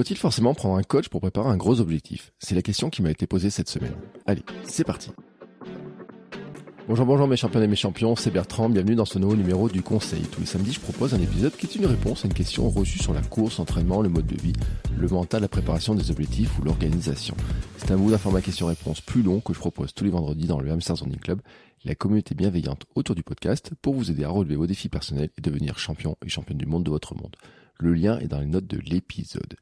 Faut-il forcément prendre un coach pour préparer un gros objectif? C'est la question qui m'a été posée cette semaine. Allez, c'est parti. Bonjour, bonjour mes champions et mes champions, c'est Bertrand, bienvenue dans ce nouveau numéro du Conseil. Tous les samedis, je propose un épisode qui est une réponse à une question reçue sur la course, l'entraînement, le mode de vie, le mental, la préparation des objectifs ou l'organisation. C'est un bout d'un format question-réponse plus long que je propose tous les vendredis dans le Hamster Zoning Club, la communauté bienveillante autour du podcast, pour vous aider à relever vos défis personnels et devenir champion et championne du monde de votre monde. Le lien est dans les notes de l'épisode.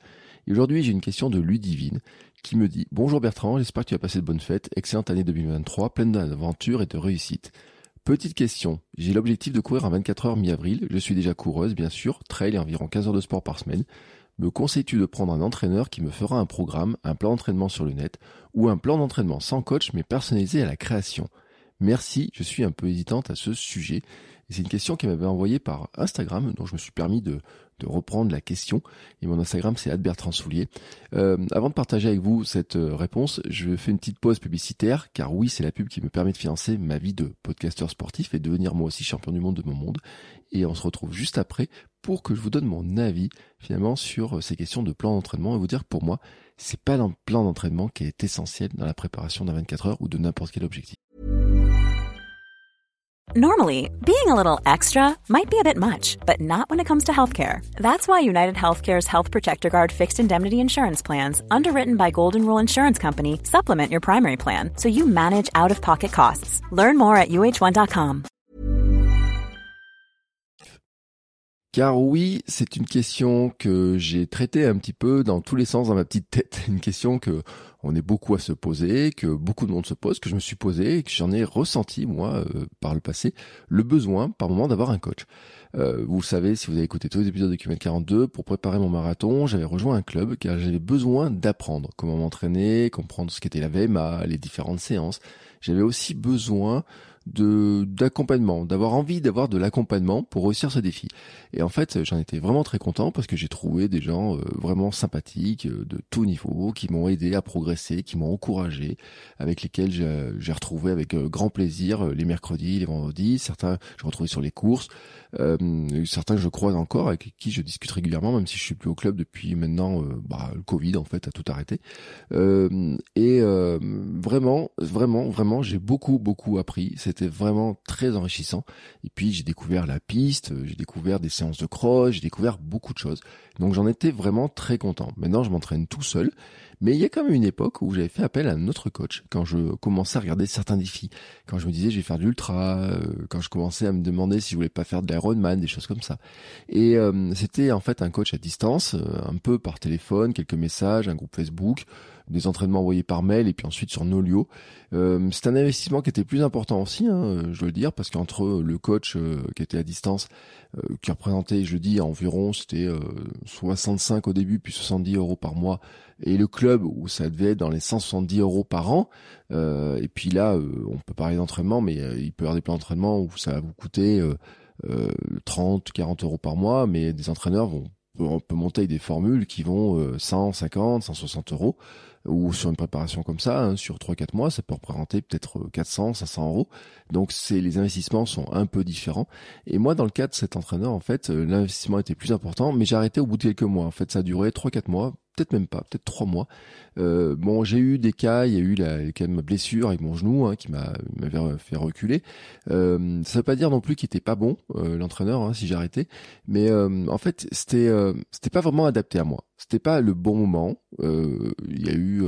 Et aujourd'hui, j'ai une question de Ludivine qui me dit Bonjour Bertrand, j'espère que tu as passé de bonnes fêtes, excellente année 2023, pleine d'aventures et de réussite. Petite question, j'ai l'objectif de courir à 24 heures mi-avril, je suis déjà coureuse bien sûr, trail et environ 15 heures de sport par semaine. Me conseilles-tu de prendre un entraîneur qui me fera un programme, un plan d'entraînement sur le net, ou un plan d'entraînement sans coach mais personnalisé à la création? Merci, je suis un peu hésitante à ce sujet. Et c'est une question qui m'avait envoyée par Instagram, dont je me suis permis de, de reprendre la question. Et mon Instagram, c'est Adbertrand Soulier. Euh, avant de partager avec vous cette euh, réponse, je fais une petite pause publicitaire, car oui, c'est la pub qui me permet de financer ma vie de podcasteur sportif et devenir moi aussi champion du monde de mon monde. Et on se retrouve juste après pour que je vous donne mon avis finalement sur euh, ces questions de plan d'entraînement et vous dire que pour moi, c'est pas le plan d'entraînement qui est essentiel dans la préparation d'un 24 heures ou de n'importe quel objectif. Normally, being a little extra might be a bit much, but not when it comes to healthcare. That's why United Healthcare's Health Protector Guard fixed indemnity insurance plans, underwritten by Golden Rule Insurance Company, supplement your primary plan so you manage out of pocket costs. Learn more at uh1.com. Car oui, c'est une question que j'ai traitée un petit peu dans tous les sens dans ma petite tête. Une question que on est beaucoup à se poser, que beaucoup de monde se pose, que je me suis posé et que j'en ai ressenti moi euh, par le passé le besoin par moment d'avoir un coach. Euh, vous savez, si vous avez écouté tous les épisodes de QM 42, pour préparer mon marathon, j'avais rejoint un club car j'avais besoin d'apprendre comment m'entraîner, comprendre ce qu'était la VMA, les différentes séances. J'avais aussi besoin d'accompagnement, d'avoir envie d'avoir de l'accompagnement pour réussir ce défi. Et en fait, j'en étais vraiment très content parce que j'ai trouvé des gens euh, vraiment sympathiques euh, de tout niveau qui m'ont aidé à progresser, qui m'ont encouragé, avec lesquels j'ai retrouvé avec euh, grand plaisir les mercredis, les vendredis. Certains, je retrouvais sur les courses. Certains je croise encore avec qui je discute régulièrement, même si je suis plus au club depuis maintenant bah, le Covid en fait a tout arrêté. et vraiment, vraiment, vraiment, j'ai beaucoup beaucoup appris. C'était vraiment très enrichissant. Et puis j'ai découvert la piste, j'ai découvert des séances de cross, j'ai découvert beaucoup de choses. Donc j'en étais vraiment très content. Maintenant je m'entraîne tout seul, mais il y a quand même une époque où j'avais fait appel à un autre coach quand je commençais à regarder certains défis, quand je me disais je vais faire de l'ultra, euh, quand je commençais à me demander si je voulais pas faire de l'Ironman, des choses comme ça. Et euh, c'était en fait un coach à distance, euh, un peu par téléphone, quelques messages, un groupe Facebook des entraînements envoyés par mail et puis ensuite sur Nolio. Euh, c'est un investissement qui était plus important aussi, hein, je dois le dire, parce qu'entre le coach euh, qui était à distance, euh, qui représentait, je dis, environ, c'était 65 au début, puis 70 euros par mois, et le club où ça devait être dans les 170 euros par an. et puis là, on peut parler d'entraînement, mais il peut y avoir des plans d'entraînement où ça va vous coûter 30, 40 euros par mois, mais des entraîneurs vont on peut monter des formules qui vont 150, 160 euros ou sur une préparation comme ça, hein, sur 3-4 mois, ça peut représenter peut-être 400, euh, 500 euros. Donc c'est les investissements sont un peu différents. Et moi, dans le cas de cet entraîneur, en fait, euh, l'investissement était plus important, mais j'ai arrêté au bout de quelques mois. En fait, ça a duré 3-4 mois, peut-être même pas, peut-être trois mois. Euh, bon, j'ai eu des cas, il y a eu la, ma blessure avec mon genou hein, qui m'a m'avait fait reculer. Euh, ça veut pas dire non plus qu'il était pas bon euh, l'entraîneur hein, si arrêté, mais euh, en fait c'était c'était pas vraiment adapté à moi. C'était pas le bon moment. Il y a eu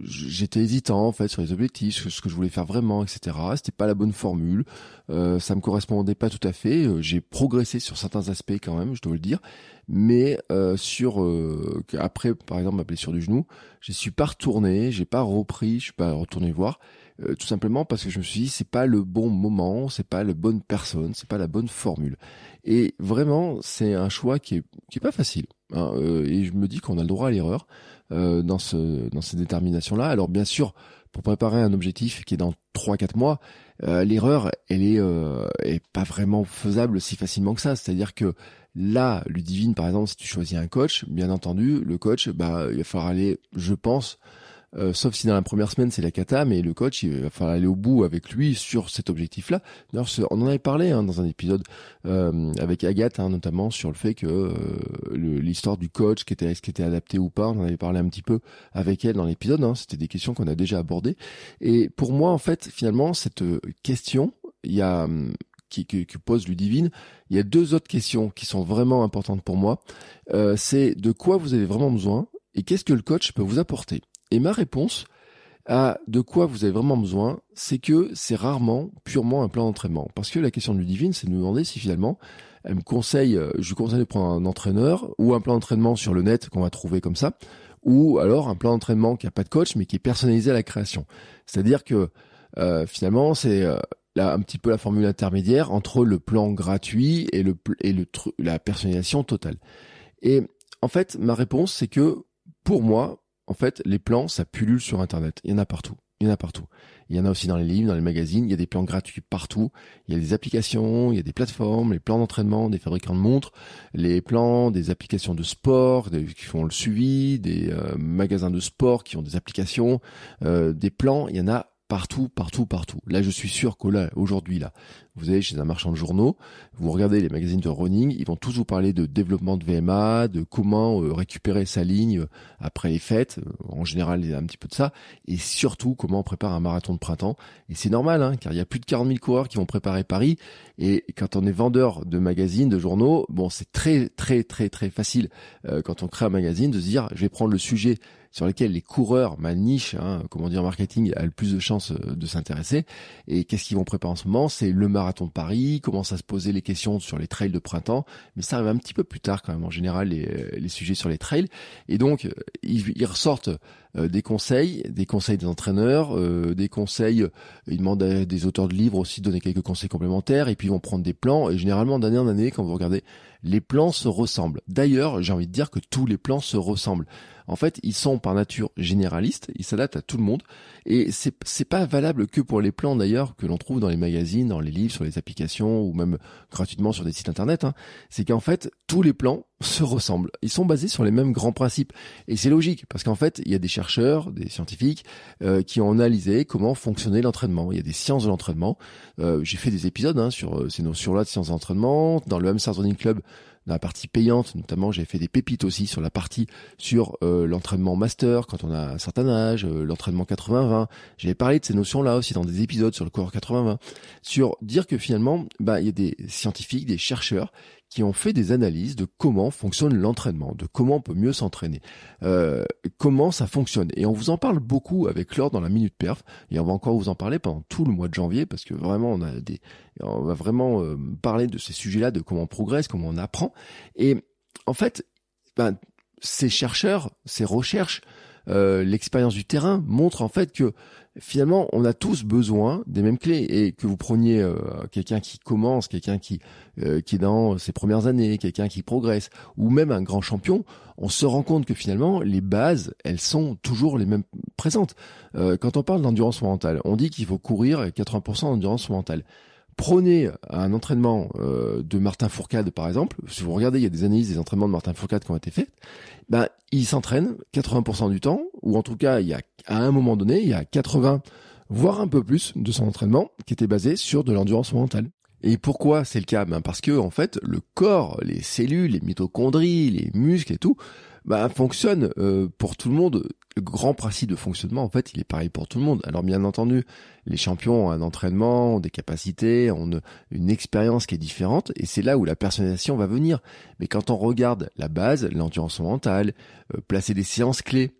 j'étais hésitant en fait sur les objectifs, ce que je voulais faire vraiment, etc. C'était pas la bonne formule, euh, ça me correspondait pas tout à fait. Euh, j'ai progressé sur certains aspects quand même, je dois le dire, mais euh, sur euh, après par exemple ma blessure du genou, je suis pas retourné, j'ai pas repris, je suis pas retourné voir, euh, tout simplement parce que je me suis dit c'est pas le bon moment, c'est pas la bonne personne, c'est pas la bonne formule. Et vraiment c'est un choix qui est qui est pas facile. Hein, et je me dis qu'on a le droit à l'erreur. Euh, dans, ce, dans ces déterminations-là. Alors bien sûr, pour préparer un objectif qui est dans 3-4 mois, euh, l'erreur, elle est, euh, est pas vraiment faisable si facilement que ça. C'est-à-dire que là, Ludivine, par exemple, si tu choisis un coach, bien entendu, le coach, bah, il va falloir aller, je pense, euh, sauf si dans la première semaine c'est la cata, mais le coach il va falloir aller au bout avec lui sur cet objectif-là. D'ailleurs, on en avait parlé hein, dans un épisode euh, avec Agathe, hein, notamment sur le fait que euh, l'histoire du coach, qui était est-ce qui était adapté ou pas, on en avait parlé un petit peu avec elle dans l'épisode. Hein, C'était des questions qu'on a déjà abordées. Et pour moi, en fait, finalement, cette question, il y a hum, qui, qui, qui, pose Ludivine, il y a deux autres questions qui sont vraiment importantes pour moi. Euh, c'est de quoi vous avez vraiment besoin et qu'est-ce que le coach peut vous apporter? Et ma réponse à de quoi vous avez vraiment besoin, c'est que c'est rarement purement un plan d'entraînement. Parce que la question de Ludivine, c'est de nous demander si finalement elle me conseille, euh, je lui conseille de prendre un entraîneur ou un plan d'entraînement sur le net qu'on va trouver comme ça, ou alors un plan d'entraînement qui a pas de coach mais qui est personnalisé à la création. C'est-à-dire que euh, finalement c'est euh, là un petit peu la formule intermédiaire entre le plan gratuit et le et le la personnalisation totale. Et en fait, ma réponse c'est que pour moi, en fait, les plans, ça pullule sur Internet. Il y en a partout. Il y en a partout. Il y en a aussi dans les livres, dans les magazines. Il y a des plans gratuits partout. Il y a des applications, il y a des plateformes, les plans d'entraînement des fabricants de montres, les plans des applications de sport qui font le suivi, des euh, magasins de sport qui ont des applications, euh, des plans. Il y en a partout, partout, partout. Là, je suis sûr que là, vous allez chez un marchand de journaux, vous regardez les magazines de running, ils vont tous vous parler de développement de VMA, de comment euh, récupérer sa ligne euh, après les fêtes. Euh, en général, il y a un petit peu de ça. Et surtout, comment on prépare un marathon de printemps. Et c'est normal, hein, car il y a plus de 40 000 coureurs qui vont préparer Paris. Et quand on est vendeur de magazines, de journaux, bon, c'est très, très, très, très facile, quand on crée un magazine, de se dire, je vais prendre le sujet sur lesquels les coureurs, ma niche, hein, comment dire, marketing, a le plus de chances euh, de s'intéresser. Et qu'est-ce qu'ils vont préparer en ce moment? C'est le marathon de Paris, commence à se poser les questions sur les trails de printemps, mais ça arrive un petit peu plus tard quand même en général les, euh, sujets sur les trails. Et donc euh, ils, ils ressortent des conseils, des conseils des entraîneurs, des conseils, ils demandent à des auteurs de livres aussi de donner quelques conseils complémentaires, et puis ils vont prendre des plans. Et généralement d'année en année, quand vous regardez, les plans se ressemblent. D'ailleurs, j'ai envie de dire que tous les plans se ressemblent en fait, ils sont par nature généralistes, ils s'adaptent à tout le monde, et c'est c'est pas valable que pour les plans d'ailleurs que l'on trouve dans les magazines, dans les livres, sur les applications ou même gratuitement sur des sites internet. Hein. C'est qu'en fait, tous les plans se ressemblent. Ils sont basés sur les mêmes grands principes, et c'est logique parce qu'en fait, il y a des chercheurs, des scientifiques euh, qui ont analysé comment fonctionnait l'entraînement. Il y a des sciences de l'entraînement. Euh, j'ai fait des épisodes hein, sur euh, ces notions-là de sciences d'entraînement dans le M Running Club dans la partie payante, notamment j'ai fait des pépites aussi sur la partie sur euh, l'entraînement master quand on a un certain âge, euh, l'entraînement 80-20. J'avais parlé de ces notions-là aussi dans des épisodes sur le corps 80-20, sur dire que finalement, bah, il y a des scientifiques, des chercheurs qui ont fait des analyses de comment fonctionne l'entraînement, de comment on peut mieux s'entraîner, euh, comment ça fonctionne. Et on vous en parle beaucoup avec Laure dans la Minute Perf, et on va encore vous en parler pendant tout le mois de janvier, parce que vraiment, on a des, on va vraiment euh, parler de ces sujets-là, de comment on progresse, comment on apprend. Et en fait, ben, ces chercheurs, ces recherches, euh, l'expérience du terrain montre en fait que finalement, on a tous besoin des mêmes clés et que vous preniez euh, quelqu'un qui commence, quelqu'un qui euh, qui est dans ses premières années, quelqu'un qui progresse, ou même un grand champion, on se rend compte que finalement les bases, elles sont toujours les mêmes présentes. Euh, quand on parle d'endurance mentale, on dit qu'il faut courir 80% d'endurance mentale. Prenez un entraînement de Martin Fourcade par exemple. Si vous regardez, il y a des analyses des entraînements de Martin Fourcade qui ont été faits. Ben, il s'entraîne 80% du temps, ou en tout cas, il y a à un moment donné, il y a 80, voire un peu plus de son entraînement qui était basé sur de l'endurance mentale. Et pourquoi c'est le cas? Ben Parce que en fait, le corps, les cellules, les mitochondries, les muscles et tout, bah, fonctionnent euh, pour tout le monde. Le grand principe de fonctionnement, en fait, il est pareil pour tout le monde. Alors bien entendu, les champions ont un entraînement, ont des capacités, ont une, une expérience qui est différente, et c'est là où la personnalisation va venir. Mais quand on regarde la base, l'endurance mentale, euh, placer des séances clés,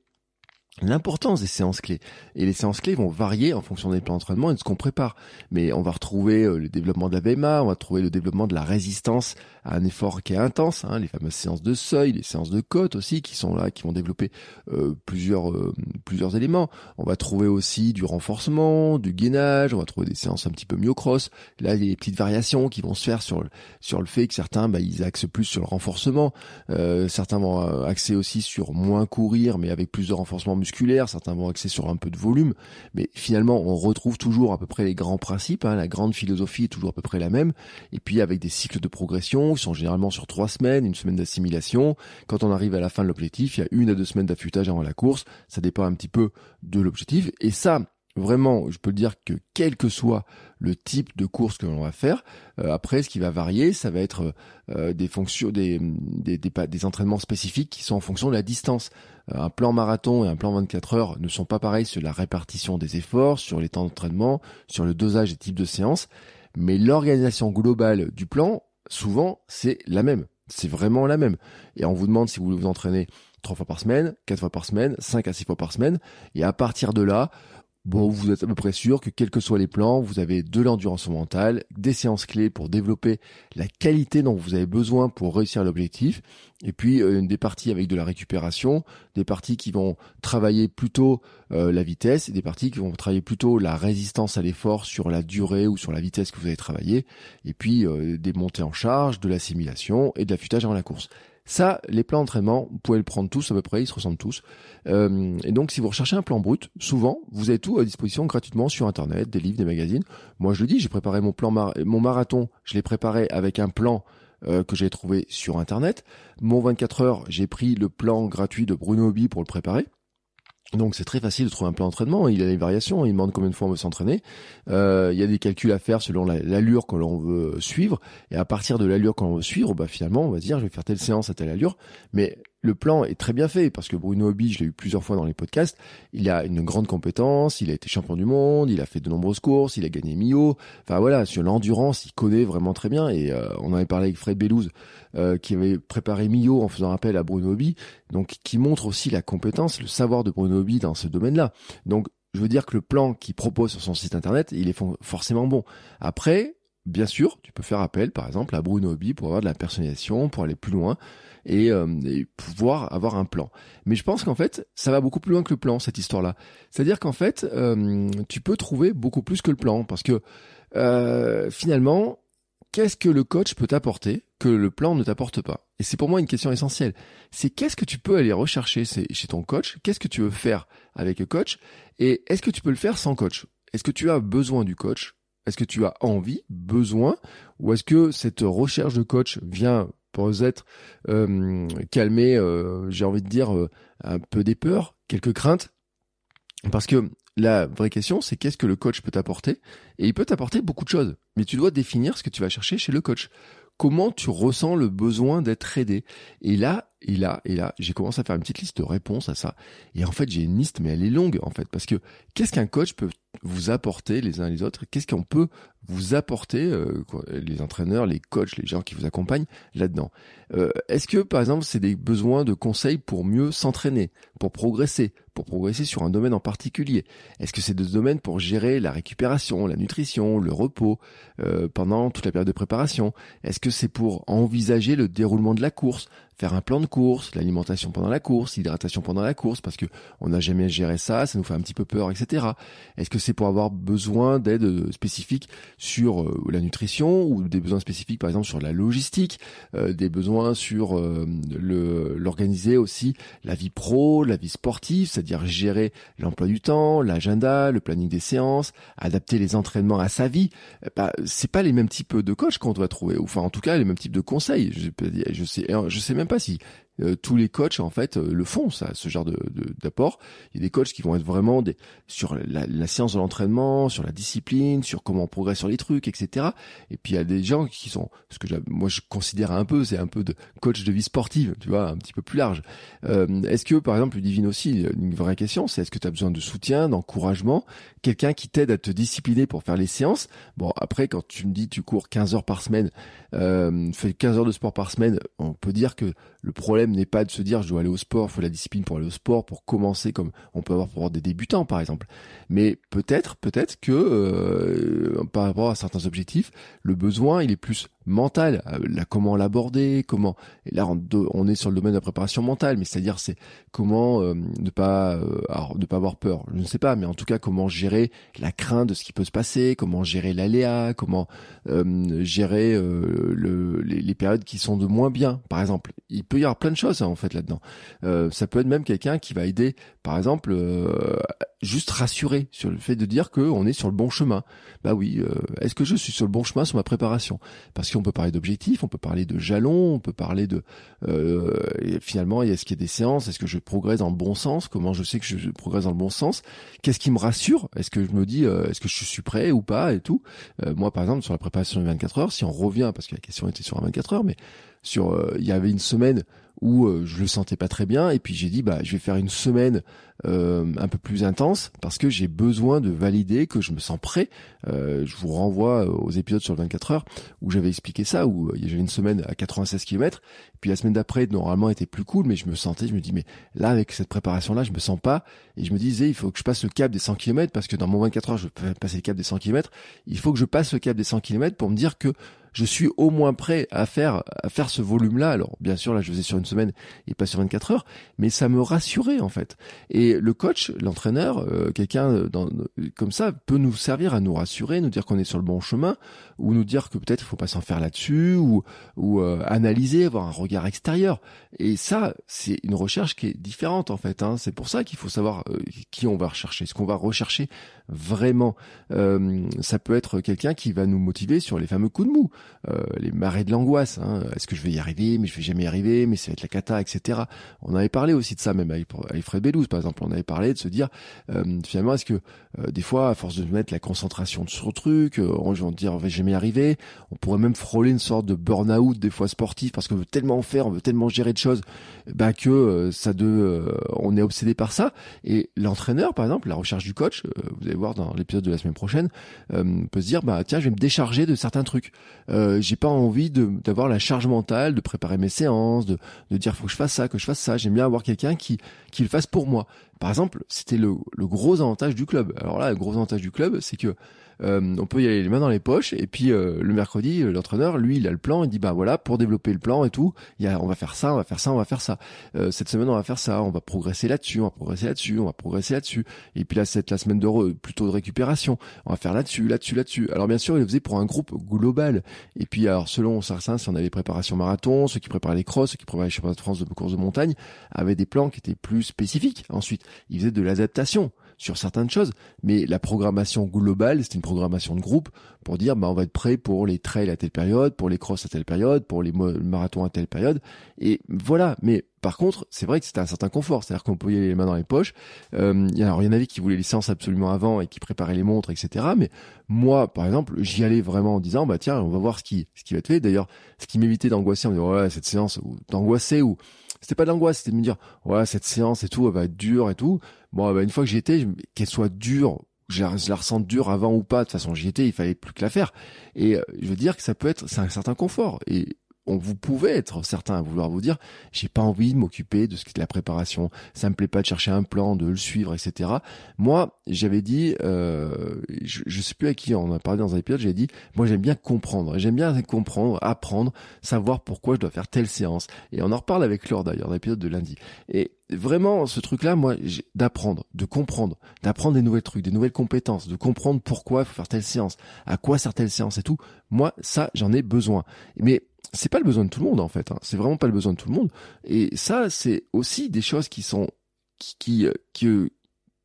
l'importance des séances clés. Et les séances clés vont varier en fonction des plans d'entraînement et de ce qu'on prépare. Mais on va retrouver euh, le développement de la VMA, on va trouver le développement de la résistance à un effort qui est intense, hein, les fameuses séances de seuil, les séances de côte aussi qui sont là, qui vont développer euh, plusieurs euh, plusieurs éléments. On va trouver aussi du renforcement, du gainage, on va trouver des séances un petit peu myocross. Là, il y a des petites variations qui vont se faire sur le, sur le fait que certains, bah, ils axent plus sur le renforcement, certains vont axer aussi sur moins courir, mais avec plus de renforcement musculaire, certains vont axer sur un peu de volume, mais finalement on retrouve toujours à peu près les grands principes, hein, la grande philosophie est toujours à peu près la même, et puis avec des cycles de progression qui sont généralement sur trois semaines, une semaine d'assimilation, quand on arrive à la fin de l'objectif, il y a une à deux semaines d'affûtage avant la course, ça dépend un petit peu de l'objectif, et ça, vraiment, je peux dire que quel que soit le type de course que l'on va faire, euh, après, ce qui va varier, ça va être euh, des fonctions, des, des, des, entraînements spécifiques qui sont en fonction de la distance. Euh, un plan marathon et un plan 24 heures ne sont pas pareils sur la répartition des efforts, sur les temps d'entraînement, sur le dosage et type de séance, mais l'organisation globale du plan, souvent, c'est la même. C'est vraiment la même. Et on vous demande si vous voulez vous entraîner trois fois par semaine, quatre fois par semaine, cinq à six fois par semaine. Et à partir de là, Bon, vous êtes à peu près sûr que quels que soient les plans, vous avez de l'endurance mentale, des séances clés pour développer la qualité dont vous avez besoin pour réussir l'objectif, et puis euh, des parties avec de la récupération, des parties qui vont travailler plutôt euh, la vitesse, et des parties qui vont travailler plutôt la résistance à l'effort sur la durée ou sur la vitesse que vous avez travaillé, et puis euh, des montées en charge, de l'assimilation et de l'affûtage avant la course. Ça, les plans d'entraînement, vous pouvez le prendre tous à peu près, ils se ressemblent tous. Euh, et donc, si vous recherchez un plan brut, souvent, vous avez tout à disposition gratuitement sur Internet, des livres, des magazines. Moi, je le dis, j'ai préparé mon plan, mon marathon, je l'ai préparé avec un plan euh, que j'ai trouvé sur Internet. Mon 24 heures, j'ai pris le plan gratuit de Bruno Hobby pour le préparer. Donc c'est très facile de trouver un plan d'entraînement. Il y a des variations, il demande combien de fois on veut s'entraîner. Euh, il y a des calculs à faire selon l'allure que l'on veut suivre. Et à partir de l'allure qu'on veut suivre, bah finalement on va dire je vais faire telle séance à telle allure. Mais le plan est très bien fait parce que Bruno Hobby, je l'ai eu plusieurs fois dans les podcasts, il a une grande compétence, il a été champion du monde, il a fait de nombreuses courses, il a gagné Mio. Enfin voilà, sur l'endurance, il connaît vraiment très bien et euh, on avait parlé avec Fred Bellouz euh, qui avait préparé Mio en faisant appel à Bruno Hobby, donc qui montre aussi la compétence, le savoir de Bruno Hobby dans ce domaine-là. Donc je veux dire que le plan qu'il propose sur son site internet, il est forcément bon. Après, bien sûr, tu peux faire appel par exemple à Bruno Hobby pour avoir de la personnalisation, pour aller plus loin. Euh, et, pouvoir avoir un plan. Mais je pense qu'en fait, ça va beaucoup plus loin que le plan, cette histoire-là. C'est-à-dire qu'en fait, euh, tu peux trouver beaucoup plus que le plan, parce que euh, finalement, qu'est-ce que le coach peut t'apporter que le plan ne t'apporte pas? Et c'est pour moi une question essentielle. C'est qu'est-ce que tu peux aller rechercher chez ton coach? Qu'est-ce que tu veux faire avec le coach? Et est-ce que tu peux le faire sans coach? Est-ce que tu as besoin du coach? Est-ce que tu as envie, besoin, ou est-ce que cette recherche de coach vient pour être euh, calmer, euh, j'ai envie de dire, euh, un peu des peurs, quelques craintes? Parce que la vraie question, c'est qu'est-ce que le coach peut t'apporter? Et il peut t'apporter beaucoup de choses, mais tu dois définir ce que tu vas chercher chez le coach. Comment tu ressens le besoin d'être aidé? Et là, et là, et là, j'ai commencé à faire une petite liste de réponses à ça. Et en fait, j'ai une liste, mais elle est longue, en fait, parce que qu'est-ce qu'un coach peut vous apporter les uns les autres? Qu'est-ce qu'on peut vous apporter, euh, les entraîneurs, les coachs, les gens qui vous accompagnent là-dedans? Euh, Est-ce que, par exemple, c'est des besoins de conseils pour mieux s'entraîner, pour progresser, pour progresser sur un domaine en particulier? Est-ce que c'est des domaines pour gérer la récupération, la nutrition, le repos euh, pendant toute la période de préparation? Est-ce que c'est pour envisager le déroulement de la course? Faire un plan de course, l'alimentation pendant la course, l'hydratation pendant la course, parce que on n'a jamais géré ça, ça nous fait un petit peu peur, etc. Est-ce que c'est pour avoir besoin d'aide spécifique sur euh, la nutrition ou des besoins spécifiques, par exemple, sur la logistique, euh, des besoins sur euh, l'organiser aussi la vie pro, la vie sportive, c'est-à-dire gérer l'emploi du temps, l'agenda, le planning des séances, adapter les entraînements à sa vie? Bah, c'est pas les mêmes types de coachs qu'on doit trouver, ou enfin en tout cas les mêmes types de conseils. Je, je sais, je sais même pas si euh, tous les coachs en fait euh, le font ça ce genre de d'apport. Il y a des coachs qui vont être vraiment des sur la, la science de l'entraînement sur la discipline sur comment on progresse sur les trucs etc et puis il y a des gens qui sont ce que moi je considère un peu c'est un peu de coach de vie sportive tu vois un petit peu plus large. Euh, est-ce que par exemple Divine aussi une vraie question c'est est-ce que tu as besoin de soutien d'encouragement quelqu'un qui t'aide à te discipliner pour faire les séances? Bon après quand tu me dis tu cours 15 heures par semaine euh, fais 15 heures de sport par semaine on peut dire que le problème n'est pas de se dire je dois aller au sport, il faut la discipline pour aller au sport, pour commencer comme on peut avoir pour des débutants par exemple. Mais peut-être, peut-être que euh, par rapport à certains objectifs, le besoin il est plus mental, euh, là, comment l'aborder, comment. Et là, on, est sur le domaine de la préparation mentale, mais c'est-à-dire c'est comment euh, ne pas, ne pas avoir peur. Je ne sais pas, mais en tout cas, comment gérer la crainte de ce qui peut se passer, comment gérer l'aléa, comment gérer le, les, les, périodes qui sont de moins bien, par exemple. il peut y avoir plein de choses hein, en fait là-dedans. Euh, ça peut être même quelqu'un qui va aider, par exemple, euh, juste rassurer sur le fait de dire qu'on est sur le bon chemin. Bah oui, euh, est-ce que je suis sur le bon chemin sur ma préparation? Parce qu'on peut parler d'objectifs, on peut parler de jalons, on peut parler de euh, finalement, est-ce qu'il y a des séances? Est-ce que je progresse dans le bon sens? Comment je sais que je progresse dans le bon sens? Qu'est-ce qui me rassure? Est-ce que je me dis est-ce que je suis prêt ou pas et tout? Moi, par exemple, sur la préparation de 24 heures, si on revient, parce que la question était sur 24 heures, mais sur euh, il y avait une semaine où euh, je le sentais pas très bien et puis j'ai dit bah je vais faire une semaine euh, un peu plus intense parce que j'ai besoin de valider que je me sens prêt. je vous renvoie aux épisodes sur le 24 heures où j'avais expliqué ça où j'avais une semaine à 96 km puis la semaine d'après normalement était plus cool mais je me sentais je me dis mais là avec cette préparation là je me sens pas et je me disais il faut que je passe le cap des 100 km parce que dans mon 24 heures je vais passer le cap des 100 km il faut que je passe le cap des 100 km pour me dire que je suis au moins prêt à faire à faire ce volume-là. Alors bien sûr, là, je faisais sur une semaine et pas sur 24 heures, mais ça me rassurait en fait. Et le coach, l'entraîneur, euh, quelqu'un comme ça peut nous servir à nous rassurer, nous dire qu'on est sur le bon chemin, ou nous dire que peut-être il faut pas s'en faire là-dessus, ou ou euh, analyser, avoir un regard extérieur. Et ça, c'est une recherche qui est différente en fait. Hein. C'est pour ça qu'il faut savoir euh, qui on va rechercher, ce qu'on va rechercher vraiment. ça peut être quelqu'un qui va nous motiver sur les fameux coups de mou. Euh, les marées de l'angoisse. Hein. Est-ce que je vais y arriver? Mais je vais jamais y arriver. Mais ça va être la cata, etc. On avait parlé aussi de ça, même avec, avec Fred Bellouz, par exemple. On avait parlé de se dire, euh, finalement, est-ce que euh, des fois, à force de mettre la concentration sur le truc, on va dire, on va jamais y arriver. On pourrait même frôler une sorte de burn-out des fois sportif parce qu'on veut tellement faire, on veut tellement gérer de choses, bah que ça de, on est obsédé par ça. Et l'entraîneur, par exemple, la recherche du coach, vous allez voir dans l'épisode de la semaine prochaine, peut se dire, bah tiens, je vais me décharger de certains trucs. Euh, j'ai pas envie d'avoir la charge mentale de préparer mes séances, de, de dire faut que je fasse ça, que je fasse ça. J'aime bien avoir quelqu'un qui qui le fasse pour moi. Par exemple, c'était le, le gros avantage du club. Alors là, le gros avantage du club, c'est que euh, on peut y aller les mains dans les poches et puis euh, le mercredi euh, l'entraîneur lui il a le plan il dit bah voilà pour développer le plan et tout il y a, on va faire ça on va faire ça on va faire ça. Cette semaine on va faire ça on va progresser là-dessus on va progresser là-dessus on va progresser là-dessus. Et puis là c'est la semaine de plutôt de récupération on va faire là-dessus là-dessus là-dessus. Alors bien sûr il le faisait pour un groupe global. Et puis alors selon certains si on avait préparation marathon ceux qui préparaient les crosses ceux qui préparaient les championnats de France de course de montagne avaient des plans qui étaient plus spécifiques. Ensuite ils faisaient de l'adaptation sur certaines choses, mais la programmation globale, c'est une programmation de groupe pour dire bah on va être prêt pour les trails à telle période, pour les crosses à telle période, pour les marathons à telle période, et voilà. Mais par contre, c'est vrai que c'était un certain confort, c'est-à-dire qu'on pouvait y aller les mains dans les poches. Euh, alors, il y en avait qui voulaient les séances absolument avant et qui préparaient les montres, etc. Mais moi, par exemple, j'y allais vraiment en disant, bah tiens, on va voir ce qui, ce qui va être fait. D'ailleurs, ce qui m'évitait d'angoisser en me disant, ouais, cette séance, ou d'angoisser, ou c'était pas de l'angoisse, c'était de me dire, ouais, cette séance et tout, elle va être dure et tout. Bon, bah, une fois que j'y étais, qu'elle soit dure, je la ressente dure avant ou pas, de toute façon j'y étais, il fallait plus que la faire. Et euh, je veux dire que ça peut être, c'est un certain confort. Et on, vous pouvez être certain à vouloir vous dire j'ai pas envie de m'occuper de ce qui est de la préparation ça me plaît pas de chercher un plan de le suivre etc moi j'avais dit euh, je, je sais plus à qui on a parlé dans un épisode j'ai dit moi j'aime bien comprendre j'aime bien comprendre apprendre savoir pourquoi je dois faire telle séance. Et on en reparle avec Laure d'ailleurs dans l'épisode de lundi. Et vraiment ce truc là moi d'apprendre de comprendre d'apprendre des nouvelles trucs des nouvelles compétences de comprendre pourquoi il faut faire telle séance à quoi sert telle séance et tout moi ça j'en ai besoin. Mais c'est pas le besoin de tout le monde en fait. Hein. C'est vraiment pas le besoin de tout le monde. Et ça, c'est aussi des choses qui sont qui qui, euh,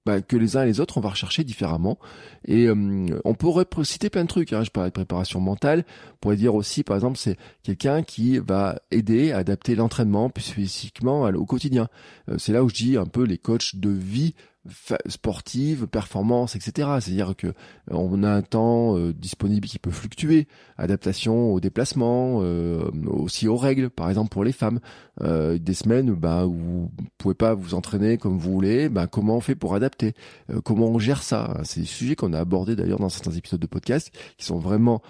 bah, que les uns et les autres on va rechercher différemment. Et euh, on pourrait citer plein de trucs. Hein. Je parlais de préparation mentale. On pourrait dire aussi, par exemple, c'est quelqu'un qui va aider à adapter l'entraînement plus spécifiquement au quotidien. Euh, c'est là où je dis un peu les coachs de vie sportive, performance, etc. C'est-à-dire que euh, on a un temps euh, disponible qui peut fluctuer, adaptation aux déplacements, euh, aussi aux règles, par exemple pour les femmes, des semaines bah, où vous pouvez pas vous entraîner comme vous voulez, bah, comment on fait pour adapter, comment on gère ça? C'est des sujets qu'on a abordés d'ailleurs dans certains épisodes de podcast qui sont vraiment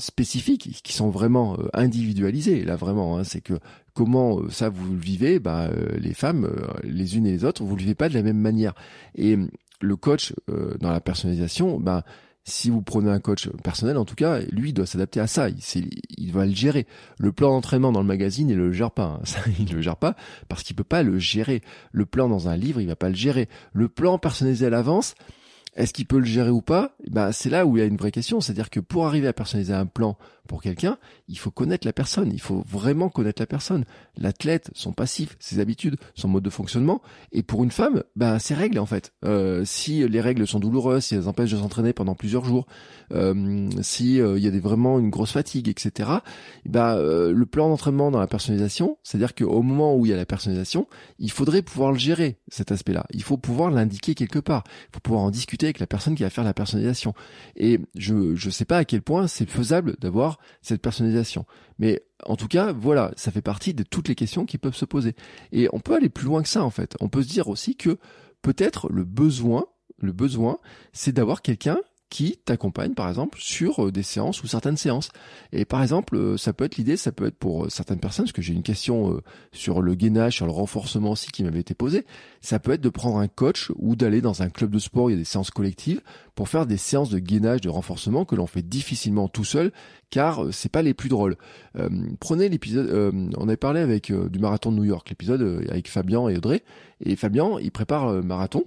spécifiques, qui sont vraiment individualisés. Là vraiment, hein, c'est que comment ça vous le vivez bah, Les femmes, les unes et les autres, vous le vivez pas de la même manière. Et le coach euh, dans la personnalisation, ben si vous prenez un coach personnel, en tout cas, lui il doit s'adapter à ça. Il, il, va le gérer. Le plan d'entraînement dans le magazine, il le gère pas. Hein. Ça, il le gère pas parce qu'il peut pas le gérer. Le plan dans un livre, il va pas le gérer. Le plan personnalisé à l'avance, est-ce qu'il peut le gérer ou pas? Ben c'est là où il y a une vraie question. C'est-à-dire que pour arriver à personnaliser un plan pour quelqu'un, il faut connaître la personne, il faut vraiment connaître la personne, l'athlète, son passif, ses habitudes, son mode de fonctionnement. Et pour une femme, ben ses règles en fait. Euh, si les règles sont douloureuses, si elles empêchent de s'entraîner pendant plusieurs jours, euh, si euh, il y a vraiment une grosse fatigue, etc. Ben euh, le plan d'entraînement dans la personnalisation, c'est-à-dire qu'au moment où il y a la personnalisation, il faudrait pouvoir le gérer cet aspect-là. Il faut pouvoir l'indiquer quelque part. Il faut pouvoir en discuter avec la personne qui va faire la personnalisation. Et je je sais pas à quel point c'est faisable d'avoir cette personnalisation. Mais en tout cas, voilà, ça fait partie de toutes les questions qui peuvent se poser. Et on peut aller plus loin que ça, en fait. On peut se dire aussi que peut-être le besoin, le c'est d'avoir quelqu'un qui t'accompagne par exemple sur euh, des séances ou certaines séances. Et par exemple, euh, ça peut être l'idée, ça peut être pour euh, certaines personnes, parce que j'ai une question sur le gainage, sur le renforcement aussi qui m'avait été posée, ça peut être de prendre un coach ou d'aller dans un club de sport, il y a des séances collectives, pour faire des séances de gainage, de renforcement que l'on fait difficilement tout seul, car c'est pas les plus drôles. prenez l'épisode, on avait parlé avec du marathon de New York, l'épisode avec Fabien et Audrey, et Fabien, il prépare le marathon,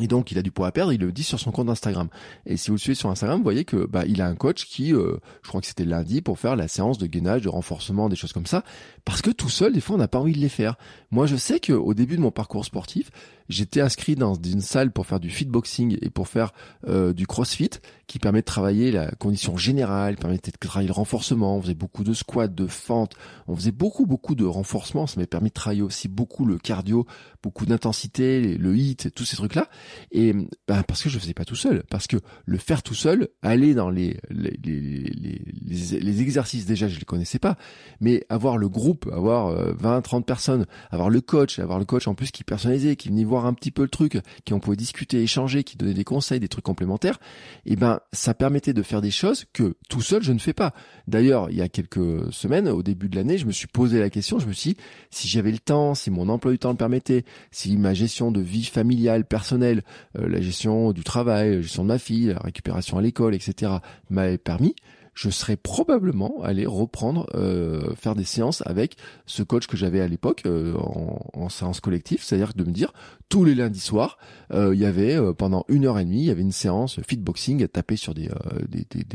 et donc il a du poids à perdre, il le dit sur son compte Instagram. Et si vous le suivez sur Instagram, vous voyez que bah il a un coach qui, euh, je crois que c'était lundi, pour faire la séance de gainage, de renforcement, des choses comme ça, parce que tout seul, des fois, on n'a pas envie de les faire. Moi, je sais qu'au début de mon parcours sportif, j'étais inscrit dans une salle pour faire du fitboxing et pour faire euh, du crossfit, qui permet de travailler la condition générale, permet de travailler le renforcement. On faisait beaucoup de squats, de fentes, on faisait beaucoup beaucoup de renforcement. Ça m'a permis de travailler aussi beaucoup le cardio, beaucoup d'intensité, le hit, tous ces trucs là. Et ben, parce que je faisais pas tout seul, parce que le faire tout seul, aller dans les, les, les exercices déjà, je les connaissais pas, mais avoir le groupe, avoir 20, euh, 30 personnes, avoir le coach, avoir le coach en plus qui personnalisait, qui venait voir un petit peu le truc, qui on pouvait discuter, échanger, qui donnait des conseils, des trucs complémentaires, et ben ça permettait de faire des choses que tout seul je ne fais pas. D'ailleurs, il y a quelques semaines, au début de l'année, je me suis posé la question, je me suis dit, si j'avais le temps, si mon emploi du temps le permettait, si ma gestion de vie familiale, personnelle, euh, la gestion du travail, la gestion de ma fille, la récupération à l'école, etc., m'avait permis, je serais probablement allé reprendre euh, faire des séances avec ce coach que j'avais à l'époque euh, en, séance collective, c'est-à-dire de me dire tous les lundis soirs, il y avait pendant une heure et demie, il y avait une séance fitboxing, taper sur des,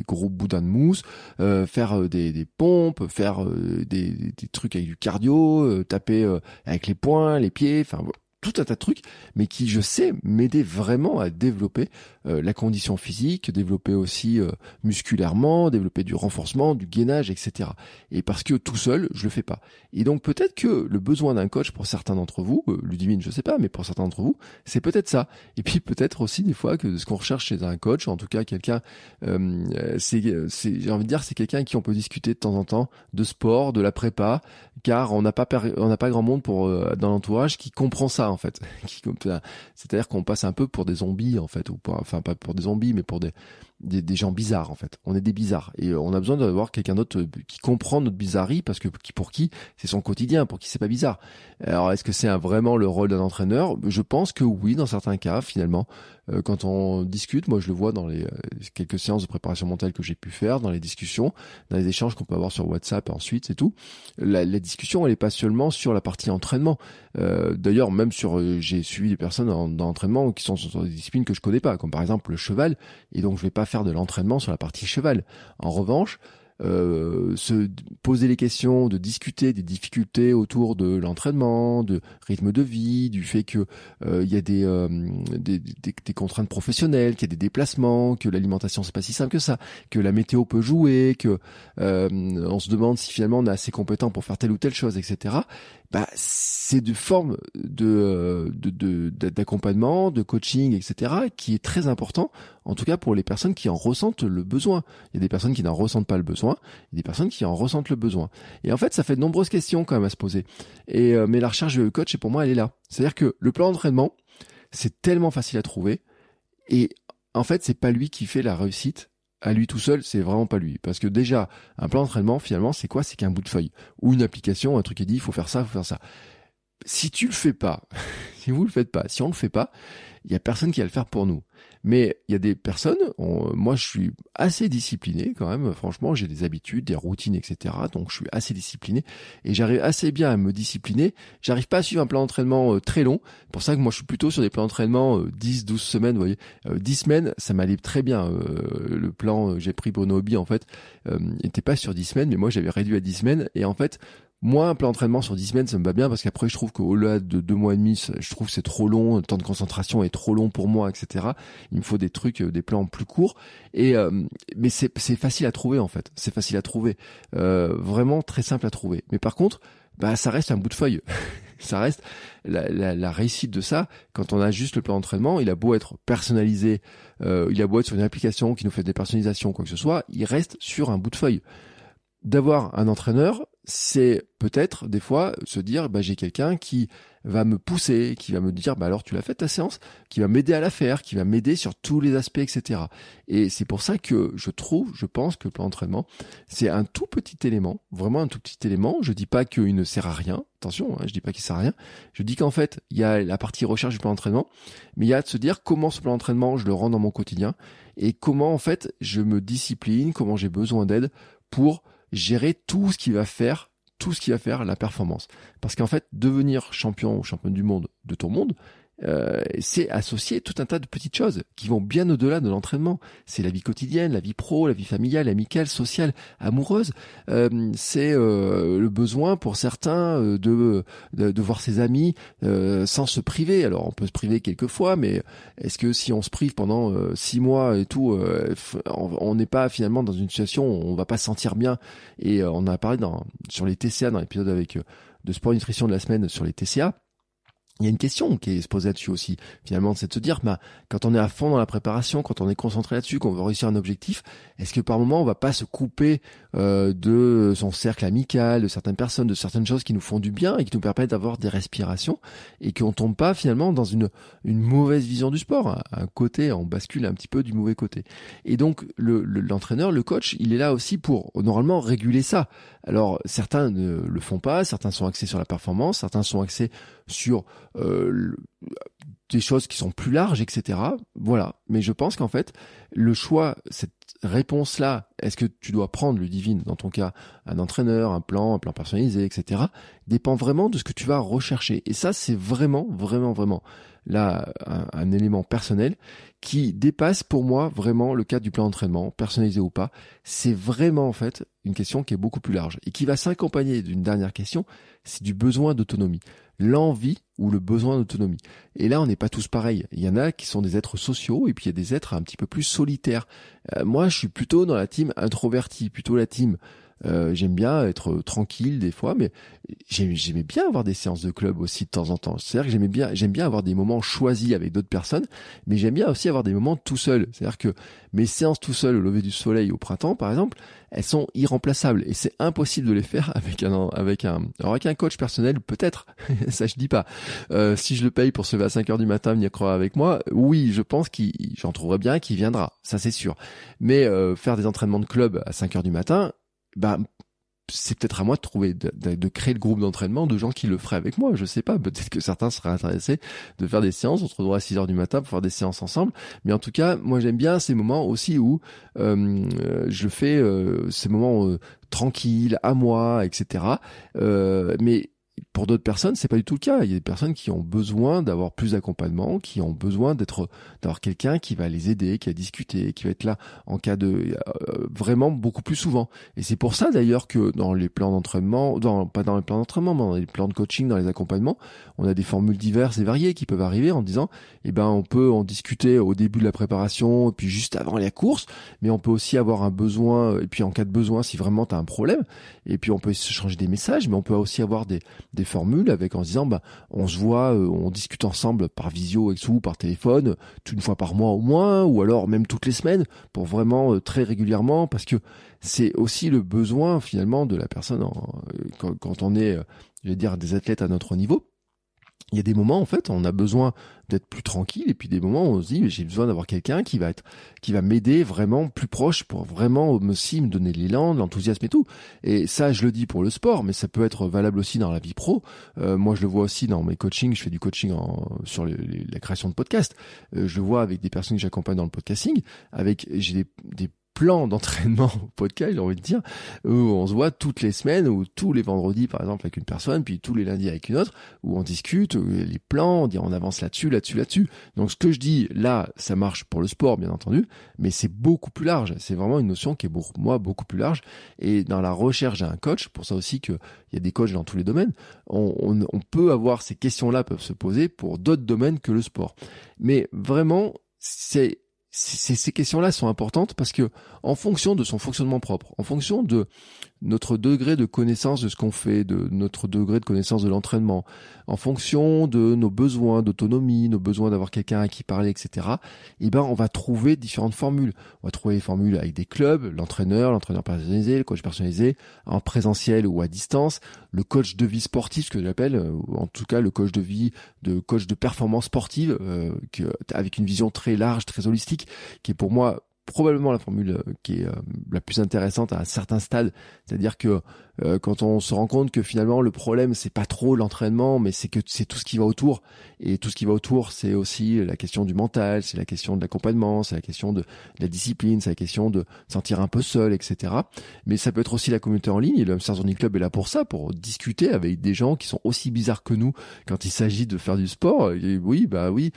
gros boudins de mousse, faire des, des, pompes, faire des, des, trucs avec du cardio, taper avec les poings, les pieds, enfin tout un tas de trucs, mais qui, je sais, m'aider vraiment à développer euh, la condition physique, développer aussi euh, musculairement, développer du renforcement, du gainage, etc. Et parce que tout seul, je le fais pas. Et donc peut-être que le besoin d'un coach pour certains d'entre vous, euh, Ludivine, je sais pas, mais pour certains d'entre vous, c'est peut-être ça. Et puis peut-être aussi des fois que ce qu'on recherche chez un coach, en tout cas quelqu'un, euh, c'est, j'ai envie de dire, c'est quelqu'un qui on peut discuter de temps en temps de sport, de la prépa, car on n'a pas on n'a pas grand monde pour dans l'entourage qui comprend ça en fait. C'est-à-dire qu'on passe un peu pour des zombies en fait, ou enfin pas pour des zombies, mais pour des, des, des, gens bizarres en fait. On est des bizarres et on a besoin d'avoir quelqu'un d'autre qui comprend notre bizarrerie parce que pour qui c'est son quotidien, pour qui c'est pas bizarre. Alors est-ce que c'est vraiment le rôle d'un entraîneur? Je pense que oui, dans certains cas finalement. Euh, quand on discute, moi je le vois dans les euh, quelques séances de préparation mentale que j'ai pu faire, dans les discussions, dans les échanges qu'on peut avoir sur WhatsApp ensuite, c'est tout. La, la, discussion, elle est pas seulement sur la partie entraînement. Euh, D'ailleurs, même sur, euh, j'ai suivi des personnes dans, dans l'entraînement qui sont sur des disciplines que je connais pas, comme par exemple le cheval, et donc je vais pas faire de l'entraînement sur la partie cheval. En revanche, euh, se poser les questions, de discuter des difficultés autour de l'entraînement, de rythme de vie, du fait que euh, il y a des, euh, des, des, des, contraintes professionnelles, qu'il y a des déplacements, que l'alimentation c'est pas si simple que ça, que la météo peut jouer, que on se demande si finalement on est assez compétent pour faire telle ou telle chose, etc bah, c'est de forme de d'accompagnement, de, de, coaching, etc., qui est très important, en tout cas pour les personnes qui en ressentent le besoin. Il y a des personnes qui n'en ressentent pas le besoin, il y a des personnes qui en ressentent le besoin. Et en fait, ça fait de nombreuses questions quand même à se poser. Et euh, mais la recherche de coach, pour moi, elle est là. C'est-à-dire que le plan d'entraînement, c'est tellement facile à trouver, et en fait, c'est pas lui qui fait la réussite, à lui tout seul, c'est vraiment pas lui. Parce que déjà, un plan d'entraînement, finalement, c'est quoi? C'est qu'un bout de feuille. Ou une application, un truc qui dit, il faut faire ça, il faut faire ça. Si tu le fais pas, si vous le faites pas, si on le fait pas, il y a personne qui va le faire pour nous. Mais il y a des personnes, moi je suis assez discipliné quand même, franchement j'ai des habitudes, des routines, etc. Donc je suis assez discipliné et j'arrive assez bien à me discipliner. J'arrive pas à suivre un plan d'entraînement euh, très long. Pour ça que moi je suis plutôt sur des plans d'entraînement 10, euh, 12 semaines, vous voyez. 10 euh, semaines, ça m'allait très bien. le plan que j'ai pris pour hobbies en fait n'était pas sur 10 semaines, mais moi j'avais réduit à 10 semaines et en fait moi, un plan d'entraînement sur 10 semaines, ça me va bien parce qu'après, je trouve qu'au-delà de deux mois et demi, je trouve que c'est trop long, le temps de concentration est trop long pour moi, etc. Il me faut des trucs, euh, des plans plus courts. Et euh, mais c'est facile à trouver en fait. C'est facile à trouver, euh, vraiment très simple à trouver. Mais par contre, bah ça reste un bout de feuille. ça reste la, la, la, réussite de ça. Quand on a juste le plan d'entraînement, il a beau être personnalisé, euh, il a beau être sur une application qui nous fait des personnalisations, quoi que ce soit, il reste sur un bout de feuille d'avoir un entraîneur, c'est peut-être des fois se dire bah, j'ai quelqu'un qui va me pousser, qui va me dire bah alors tu l'as fait ta séance, qui va m'aider à la faire, qui va m'aider sur tous les aspects, etc. Et c'est pour ça que je trouve, je pense que le plan d'entraînement, c'est un tout petit élément, vraiment un tout petit élément. Je dis pas qu'il ne sert à rien, attention, hein, je dis pas qu'il sert à rien. Je dis qu'en fait il y a la partie recherche du plan d'entraînement, mais il y a de se dire comment ce plan d'entraînement je le rends dans mon quotidien et comment en fait je me discipline, comment j'ai besoin d'aide pour gérer tout ce qui va faire tout ce qui va faire la performance. Parce qu'en fait, devenir champion ou championne du monde de ton monde, euh, c'est associer tout un tas de petites choses qui vont bien au-delà de l'entraînement. C'est la vie quotidienne, la vie pro, la vie familiale, amicale, sociale, amoureuse. Euh, c'est euh, le besoin pour certains de, de, voir ses amis sans se priver. Alors on peut se priver quelquefois, mais est-ce que si on se prive pendant six mois et tout, on n'est pas finalement dans une situation où on va pas se sentir bien? Et on a parlé dans, sur les TCA dans l'épisode avec de sport nutrition de la semaine sur les TCA il y a une question qui se posée là-dessus aussi, finalement, c'est de se dire, bah, quand on est à fond dans la préparation, quand on est concentré là-dessus, qu'on veut réussir un objectif, est-ce que par moment on va pas se couper euh, de son cercle amical, de certaines personnes, de certaines choses qui nous font du bien et qui nous permettent d'avoir des respirations et qu'on tombe pas finalement dans une une mauvaise vision du sport, un côté, on bascule un petit peu du mauvais côté. Et donc l'entraîneur, le, coach, il est là aussi pour normalement réguler ça. Alors certains ne le font pas, certains sont axés sur la performance, certains sont axés sur euh, des choses qui sont plus larges, etc. Voilà. Mais je pense qu'en fait, le choix, cette réponse-là, est-ce que tu dois prendre le divine, dans ton cas, un entraîneur, un plan, un plan personnalisé, etc., dépend vraiment de ce que tu vas rechercher. Et ça, c'est vraiment, vraiment, vraiment là un, élément personnel qui dépasse pour moi vraiment le cadre du plan d'entraînement, personnalisé ou pas. C'est vraiment en fait une question qui est beaucoup plus large et qui va s'accompagner d'une dernière question, c'est du besoin d'autonomie l'envie ou le besoin d'autonomie. Et là, on n'est pas tous pareils. Il y en a qui sont des êtres sociaux et puis il y a des êtres un petit peu plus solitaires. Euh, moi, je suis plutôt dans la team introvertie, plutôt la team euh, j'aime bien être tranquille des fois, mais j'aimais bien avoir des séances de club aussi de temps en temps. C'est-à-dire que j'aimais bien, j'aime bien avoir des moments choisis avec d'autres personnes, mais j'aime bien aussi avoir des moments tout seul. C'est-à-dire que mes séances tout seul au lever du soleil au printemps, par exemple, elles sont irremplaçables et c'est impossible de les faire avec un avec un alors avec un coach personnel peut-être ça je dis pas euh, si je le paye pour se lever à 5 heures du matin venir croire avec moi oui je pense qu'il j'en trouverai bien qui viendra ça c'est sûr mais euh, faire des entraînements de club à 5 heures du matin bah c'est peut-être à moi de trouver de, créer le groupe d'entraînement de gens qui le feraient avec moi je sais pas. Peut-être que certains seraient intéressés de faire des séances on se retrouvera à 6 heures du matin pour faire des séances ensemble. Mais en tout cas moi j'aime bien ces moments aussi où euh, je fais euh, ces moments euh, tranquilles à moi etc euh, mais pour d'autres personnes, c'est pas du tout le cas. Il y a des personnes qui ont besoin d'avoir plus d'accompagnement, qui ont besoin d'être, d'avoir quelqu'un qui va les aider, qui va discuter, qui va être là en cas de, euh, vraiment beaucoup plus souvent. Et c'est pour ça d'ailleurs que dans les plans d'entraînement, dans, pas dans les plans d'entraînement, mais dans les plans de coaching, dans les accompagnements, on a des formules diverses et variées qui peuvent arriver en disant, eh ben, on peut en discuter au début de la préparation, puis juste avant la course, mais on peut aussi avoir un besoin, et puis en cas de besoin, si vraiment tu as un problème, et puis on peut se changer des messages, mais on peut aussi avoir des, des formules avec en se disant bah on se voit, euh, on discute ensemble par visio ou par téléphone, une fois par mois au moins, ou alors même toutes les semaines, pour vraiment euh, très régulièrement, parce que c'est aussi le besoin finalement de la personne euh, quand, on est, je vais dire, des athlètes à notre niveau il y a des moments en fait on a besoin d'être plus tranquille et puis des moments où on se dit j'ai besoin d'avoir quelqu'un qui va être qui va m'aider vraiment plus proche pour vraiment me si me donner l'élan l'enthousiasme et tout. Et ça je le dis pour le sport mais ça peut être valable aussi dans la vie pro. Euh, moi je le vois aussi dans mes coachings. Je fais du coaching sur la création de podcasts. Euh, je le vois avec des personnes que j'accompagne dans le podcasting. Avec j'ai des plan d'entraînement au podcast, j'ai envie de dire, où on se voit toutes les semaines ou tous les vendredis par exemple avec une personne, puis tous les lundis avec une autre, où on discute les plans, on dit on avance là-dessus, là-dessus, là-dessus. Donc ce que je dis là, ça marche pour le sport bien entendu, mais c'est beaucoup plus large. C'est vraiment une notion qui est pour moi beaucoup plus large. Et dans la recherche d'un coach, pour ça aussi qu'il y a des coachs dans tous les domaines, on, peut avoir ces questions-là peuvent se poser pour d'autres domaines que le sport. Mais vraiment, c'est ces questions-là sont importantes parce que, en fonction de son fonctionnement propre, en fonction de notre degré de connaissance de ce qu'on fait, de notre degré de connaissance de l'entraînement, en fonction de nos besoins d'autonomie, nos besoins d'avoir quelqu'un à qui parler, etc. Eh ben, on va trouver différentes formules. On va trouver des formules avec des clubs, l'entraîneur, l'entraîneur personnalisé, le coach personnalisé, en présentiel ou à distance, le coach de vie sportif, ce que j'appelle, euh, en tout cas le coach de vie, de coach de performance sportive, euh, avec une vision très large, très holistique, qui est pour moi probablement la formule euh, qui est euh, la plus intéressante à un certain stade. C'est-à-dire que euh, quand on se rend compte que finalement le problème c'est pas trop l'entraînement, mais c'est que c'est tout ce qui va autour. Et tout ce qui va autour, c'est aussi la question du mental, c'est la question de l'accompagnement, c'est la question de, la discipline, c'est la question de sentir un peu seul, etc. Mais ça peut être aussi la communauté en ligne. Le Hamster Zoning Club est là pour ça, pour discuter avec des gens qui sont aussi bizarres que nous quand il s'agit de faire du sport. Oui, bah oui.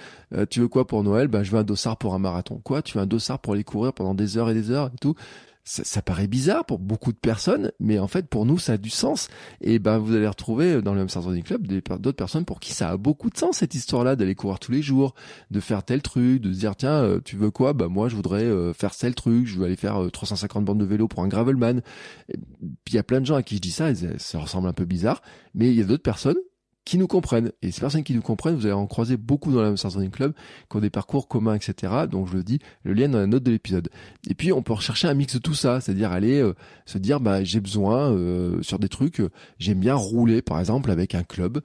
tu veux quoi pour Noël? Bah je veux un dossard pour un marathon. Quoi? Tu veux un dossard pour aller courir pendant des heures et des heures et tout? Ça, paraît bizarre pour beaucoup de personnes, mais en fait pour nous ça a du sens. Et ben vous allez retrouver dans le Hamster Running Club d'autres personnes pour qui ça a beaucoup de sens cette histoire-là d'aller courir tous les jours, de faire tel truc, de se dire tiens euh, tu veux quoi? Bah moi je voudrais euh, faire tel truc, je veux aller faire 350 euh, bandes de vélo pour un gravelman. Puis il y a plein de gens à qui je dis ça, ça ressemble un peu bizarre, mais il y a d'autres personnes qui nous comprennent. Et ces personnes qui nous comprennent, vous allez en croiser beaucoup dans la Running Club, qui ont des parcours communs, etc. Donc je le dis, le lien dans la note de l'épisode. Et puis on peut rechercher un mix de tout ça, c'est-à-dire aller euh, se dire, bah j'ai besoin euh, sur des trucs, euh, j'aime bien rouler, par exemple avec un club.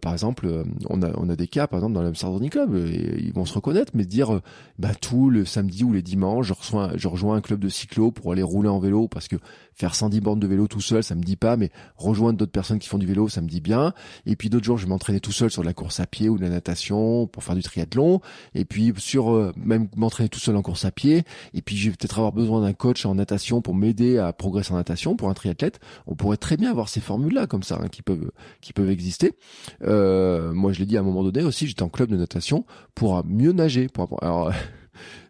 par exemple, on a on a des cas, par exemple dans la Running Club, et ils vont se reconnaître, mais dire, bah tout le samedi ou les dimanches, je reçois, je rejoins un club de cyclo pour aller rouler en vélo parce que faire 110 bornes de vélo tout seul, ça me dit pas, mais rejoindre d'autres personnes qui font du vélo, ça me dit bien. Et puis d'autres jours, je vais m'entraîner tout seul sur la course à pied ou de la natation pour faire du triathlon. Et puis sur euh, même m'entraîner tout seul en course à pied. Et puis je vais peut-être avoir besoin d'un coach en natation pour m'aider à progresser en natation pour un triathlète. On pourrait très bien avoir ces formules-là comme ça hein, qui peuvent qui peuvent exister. Euh, moi, je l'ai dit à un moment donné aussi, j'étais en club de natation pour mieux nager. Pour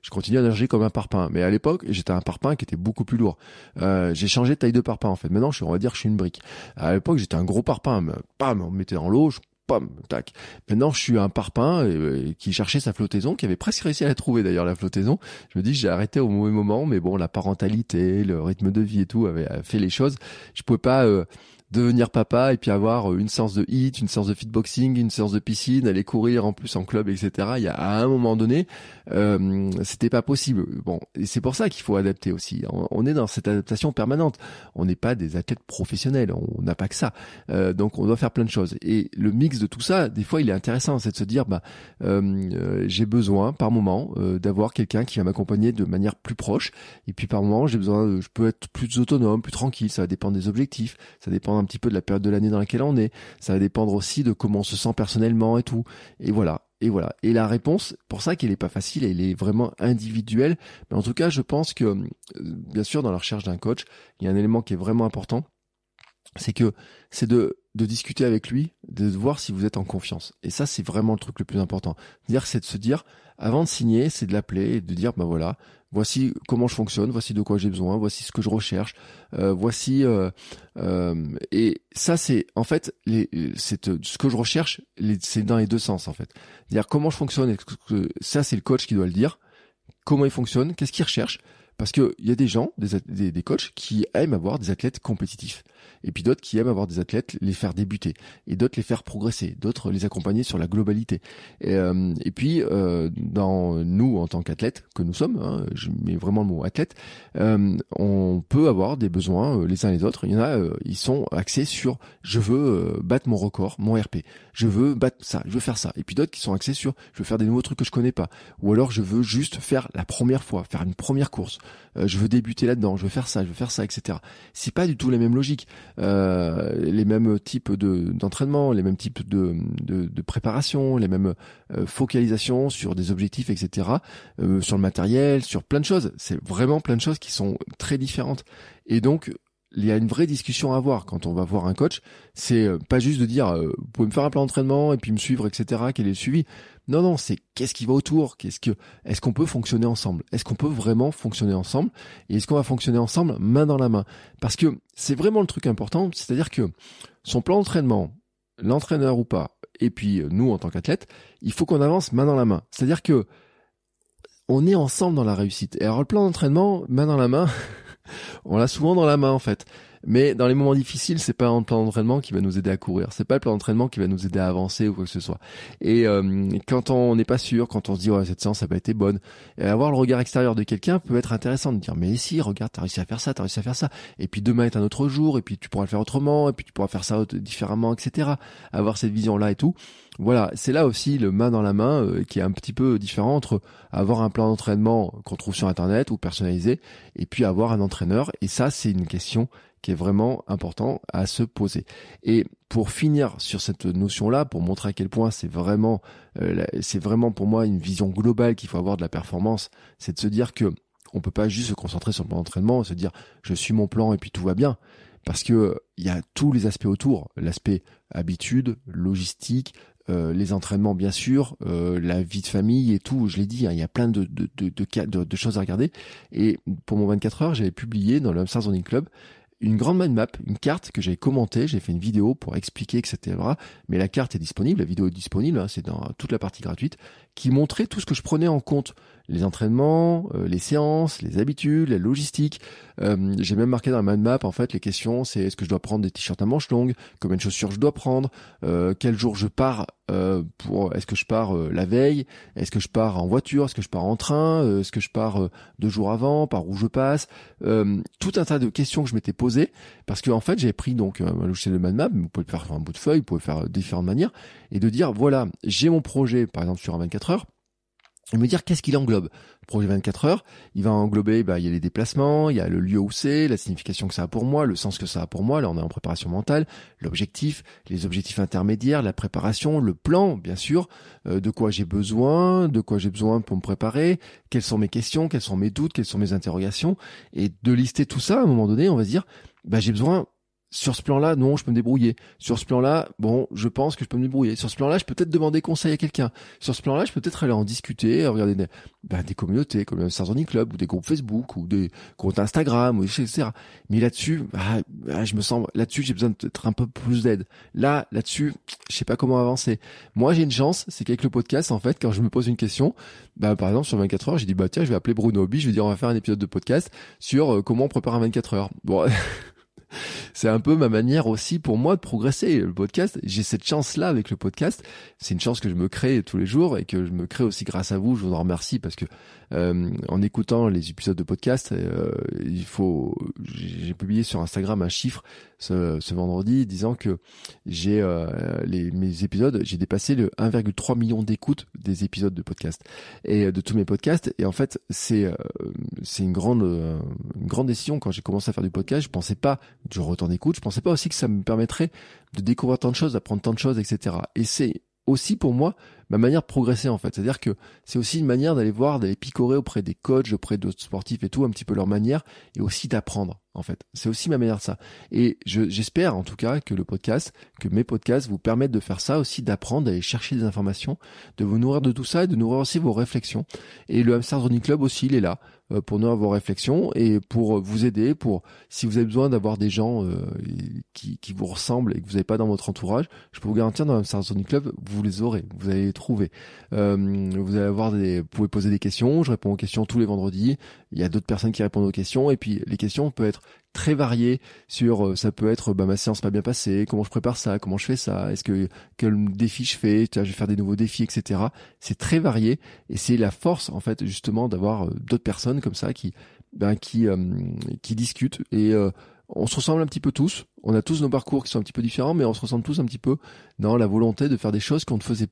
je continue à nager comme un parpaing. Mais à l'époque, j'étais un parpaing qui était beaucoup plus lourd. Euh, j'ai changé de taille de parpaing en fait. Maintenant, je, on va dire je suis une brique. À l'époque, j'étais un gros parpaing. Pam, on me mettait dans l'eau, je pam, tac. Maintenant, je suis un parpaing euh, qui cherchait sa flottaison, qui avait presque réussi à la trouver d'ailleurs la flottaison. Je me dis, j'ai arrêté au mauvais moment, mais bon, la parentalité, le rythme de vie et tout avait fait les choses. Je pouvais pas euh, devenir papa et puis avoir euh, une séance de hit, une séance de fitboxing, une séance de piscine, aller courir en plus en club, etc. Il y a à un moment donné, euh, c'était pas possible. Bon, et c'est pour ça qu'il faut adapter aussi. On, est dans cette adaptation permanente. On n'est pas des athlètes professionnels, on n'a pas que ça. Euh, donc on doit faire plein de choses. Et le mix de tout ça, des fois, il est intéressant, c'est de se dire, bah, euh, j'ai besoin par moment d'avoir quelqu'un qui va m'accompagner de manière plus proche. Et puis par moment, j'ai besoin, je peux être plus autonome, plus tranquille. Ça va dépendre des objectifs, ça dépend un petit peu de la période de l'année dans laquelle on est. Ça va dépendre aussi de comment on se sent personnellement et tout. Et voilà. Et voilà. Et la réponse, pour ça qu'elle n'est pas facile, elle est vraiment individuelle. Mais en tout cas, je pense que, euh, bien sûr, dans la recherche d'un coach, il y a un élément qui est vraiment important. C'est que c'est de, de discuter avec lui, de voir si vous êtes en confiance. Et ça, c'est vraiment le truc le plus important. Dire, c'est de se dire, avant de signer, c'est de l'appeler et de dire, ben voilà, voici comment je fonctionne, voici de quoi j'ai besoin, voici ce que je recherche, euh, voici euh, euh, et ça c'est en fait les, ce que je recherche, c'est dans les deux sens en fait. Dire comment je fonctionne, ça c'est le coach qui doit le dire, comment il fonctionne, qu'est-ce qu'il recherche, Parce que il y a des gens, des, des, des coachs qui aiment avoir des athlètes compétitifs et puis d'autres qui aiment avoir des athlètes, les faire débuter, et d'autres les faire progresser, d'autres les accompagner sur la globalité. Et, euh, et puis, euh, dans nous, en tant qu'athlètes, que nous sommes, hein, je mets vraiment le mot athlète, euh, on peut avoir des besoins les uns les autres. Il y en a, ils sont axés sur je veux battre mon record, mon RP, je veux battre ça, je veux faire ça. Et puis d'autres qui sont axés sur je veux faire des nouveaux trucs que je connais pas, ou alors je veux juste faire la première fois, faire une première course, je veux débuter là-dedans, je veux faire ça, je veux faire ça, etc. C'est pas du tout la même logique. Euh, les mêmes types de d'entraînement, les mêmes types de, de, de préparation, les mêmes euh, focalisations sur des objectifs, etc. Euh, sur le matériel, sur plein de choses. C'est vraiment plein de choses qui sont très différentes. Et donc il y a une vraie discussion à avoir quand on va voir un coach. C'est euh, pas juste de dire, euh, vous pouvez me faire un plan d'entraînement et puis me suivre, etc. Quel est le suivi Non, non, c'est qu'est-ce qui va autour Qu'est-ce que Est-ce qu'on peut fonctionner ensemble? Est-ce qu'on peut vraiment fonctionner ensemble? Et est-ce qu'on va fonctionner ensemble main dans la main? Parce que c'est vraiment le truc important. C'est-à-dire que son plan d'entraînement, l'entraîneur ou pas, et puis euh, nous en tant qu'athlète, il faut qu'on avance main dans la main. C'est-à-dire que on est ensemble dans la réussite. Et alors le plan d'entraînement, main dans la main. on l'a souvent dans la main en fait. Mais dans les moments difficiles, c'est pas un plan d'entraînement qui va nous aider à courir. C'est pas le plan d'entraînement qui va nous aider à avancer ou quoi que ce soit. Et euh, quand on n'est pas sûr, quand on se dit ouais cette séance n'a pas été bonne, avoir le regard extérieur de quelqu'un peut être intéressant de dire mais si regarde t'as réussi à faire ça, t'as réussi à faire ça. Et puis demain est un autre jour et puis tu pourras le faire autrement et puis tu pourras faire ça différemment, etc. Avoir cette vision là et tout. Voilà, c'est là aussi le main dans la main euh, qui est un petit peu différent entre avoir un plan d'entraînement qu'on trouve sur internet ou personnalisé et puis avoir un entraîneur. Et ça, c'est une question qui est vraiment important à se poser. Et pour finir sur cette notion-là, pour montrer à quel point c'est vraiment, euh, c'est vraiment pour moi une vision globale qu'il faut avoir de la performance, c'est de se dire que on peut pas juste se concentrer sur le plan d'entraînement, se dire je suis mon plan et puis tout va bien, parce que il y a tous les aspects autour, l'aspect habitude, logistique, euh, les entraînements bien sûr, euh, la vie de famille et tout, je l'ai dit, hein, il y a plein de de, de, de, choses à regarder. Et pour mon 24 heures, j'avais publié dans le Hamster Zoning Club une grande mind map, une carte que j'ai commentée, j'ai fait une vidéo pour expliquer, etc. Mais la carte est disponible, la vidéo est disponible, hein, c'est dans toute la partie gratuite, qui montrait tout ce que je prenais en compte. Les entraînements, euh, les séances, les habitudes, la logistique. Euh, j'ai même marqué dans la mind map en fait les questions, c'est est-ce que je dois prendre des t-shirts à manches longues, combien de chaussures je dois prendre, euh, quel jour je pars pour, est-ce que je pars la veille, est-ce que je pars en voiture, est-ce que je pars en train, est-ce que je pars deux jours avant, par où je passe, tout un tas de questions que je m'étais posées parce que en fait j'ai pris donc un logiciel de mind map, vous pouvez le faire sur un bout de feuille, vous pouvez faire de différentes manières et de dire voilà j'ai mon projet par exemple sur un 24 et me dire qu'est-ce qu'il englobe. Le projet 24 heures, il va englober, bah, il y a les déplacements, il y a le lieu où c'est, la signification que ça a pour moi, le sens que ça a pour moi. Là, on est en préparation mentale, l'objectif, les objectifs intermédiaires, la préparation, le plan, bien sûr, euh, de quoi j'ai besoin, de quoi j'ai besoin pour me préparer, quelles sont mes questions, quels sont mes doutes, quelles sont mes interrogations, et de lister tout ça. À un moment donné, on va se dire, bah, j'ai besoin sur ce plan-là, non, je peux me débrouiller. Sur ce plan-là, bon, je pense que je peux me débrouiller. Sur ce plan-là, je peux peut-être demander conseil à quelqu'un. Sur ce plan-là, je peux peut-être aller en discuter, regarder des, bah, des communautés comme le Sarzoni Club ou des groupes Facebook ou des comptes Instagram ou etc. Mais là-dessus, bah, bah, je me sens là-dessus, j'ai besoin d'être un peu plus d'aide. Là, là-dessus, je sais pas comment avancer. Moi, j'ai une chance, c'est qu'avec le podcast, en fait, quand je me pose une question, bah, par exemple sur 24 heures, j'ai dit bah tiens, je vais appeler Bruno Hobby, je vais dire on va faire un épisode de podcast sur euh, comment on prépare un 24 heures. Bon. c'est un peu ma manière aussi pour moi de progresser. Le podcast, j'ai cette chance-là avec le podcast. C'est une chance que je me crée tous les jours et que je me crée aussi grâce à vous. Je vous en remercie parce que euh, en écoutant les épisodes de podcast, euh, il faut. J'ai publié sur Instagram un chiffre ce, ce vendredi disant que j'ai euh, les mes épisodes, j'ai dépassé le 1,3 million d'écoutes des épisodes de podcast et de tous mes podcasts. Et en fait, c'est c'est une grande une grande décision quand j'ai commencé à faire du podcast. Je pensais pas du retour d'écoute. Je pensais pas aussi que ça me permettrait de découvrir tant de choses, d'apprendre tant de choses, etc. Et c'est aussi pour moi ma manière de progresser en fait. C'est-à-dire que c'est aussi une manière d'aller voir, d'aller picorer auprès des coachs, auprès d'autres sportifs et tout, un petit peu leur manière, et aussi d'apprendre en fait. C'est aussi ma manière de ça. Et j'espère en tout cas que le podcast, que mes podcasts vous permettent de faire ça aussi, d'apprendre, d'aller chercher des informations, de vous nourrir de tout ça et de nourrir aussi vos réflexions. Et le Hamster Running Club aussi, il est là. Euh, pour nourrir vos réflexions et pour vous aider, pour si vous avez besoin d'avoir des gens euh, qui, qui vous ressemblent et que vous n'avez pas dans votre entourage, je peux vous garantir dans le Sonic Club, vous les aurez, vous allez les trouver. Euh, vous allez avoir des, vous pouvez poser des questions, je réponds aux questions tous les vendredis. Il y a d'autres personnes qui répondent aux questions et puis les questions peuvent être très variées sur, euh, ça peut être bah, ma séance pas bien passée, comment je prépare ça, comment je fais ça, est-ce que quel défi je fais, je vais faire des nouveaux défis, etc. C'est très varié et c'est la force en fait justement d'avoir euh, d'autres personnes comme ça qui, ben, qui, euh, qui discutent et on se ressemble un petit peu tous. On a tous nos parcours qui sont un petit peu différents, mais on se ressemble tous un petit peu dans la volonté de faire des choses qu'on ne faisait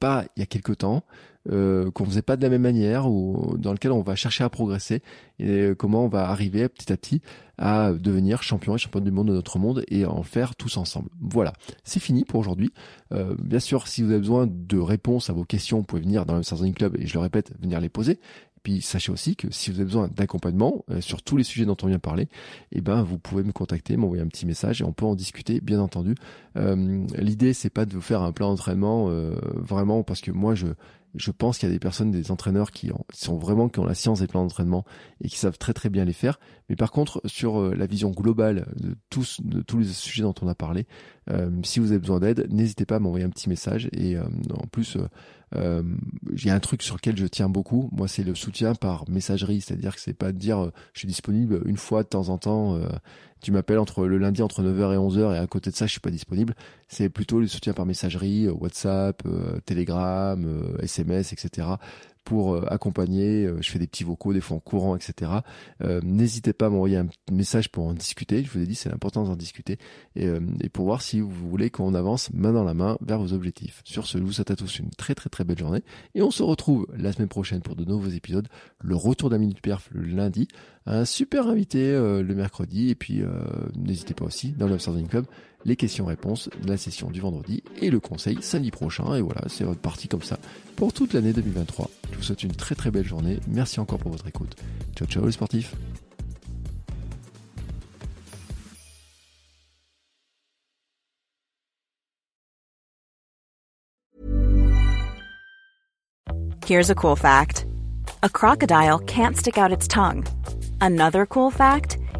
pas il y a quelque temps, euh, qu'on faisait pas de la même manière ou dans lequel on va chercher à progresser et comment on va arriver petit à petit à devenir champion et championne du monde de notre monde et en faire tous ensemble. Voilà, c'est fini pour aujourd'hui. Euh, bien sûr, si vous avez besoin de réponses à vos questions, vous pouvez venir dans le Sarzoni Club et je le répète, venir les poser. Puis sachez aussi que si vous avez besoin d'accompagnement euh, sur tous les sujets dont on vient parler, eh ben vous pouvez me contacter, m'envoyer un petit message et on peut en discuter, bien entendu. Euh, L'idée c'est pas de vous faire un plan d'entraînement euh, vraiment parce que moi je je pense qu'il y a des personnes, des entraîneurs qui, sont vraiment qui ont la science des plans d'entraînement et qui savent très très bien les faire. Mais par contre, sur euh, la vision globale de tous de tous les sujets dont on a parlé, si vous avez besoin d'aide, n'hésitez pas à m'envoyer un petit message. Et euh, en plus, euh, y a un truc sur lequel je tiens beaucoup. Moi, c'est le soutien par messagerie, c'est-à-dire que c'est pas de dire je suis disponible une fois de temps en temps. tu m'appelles entre le lundi entre 9h et 11h et à côté de ça, je suis pas disponible. C'est plutôt le soutien par messagerie, WhatsApp, Telegram, SMS, etc pour euh, accompagner. Euh, je fais des petits vocaux, des fois en courant, etc. Euh, n'hésitez pas à m'envoyer un message pour en discuter. Je vous ai dit, c'est l'important d'en discuter et, et, pour voir si vous voulez qu'on avance main dans la main vers vos objectifs. Sur ce, je vous souhaite à tous une très très très belle journée et on se retrouve la semaine prochaine pour de nouveaux épisodes. Le retour d'un minute perf le lundi, un super invité le mercredi et puis n'hésitez pas aussi dans le Club les questions-réponses de la session du vendredi et le conseil samedi prochain. Et voilà, c'est votre partie comme ça pour toute l'année 2023. Je vous souhaite une très très belle journée. Merci encore pour votre écoute. Ciao ciao les sportifs. Here's a cool fact. A crocodile can't stick out its tongue. Another cool fact.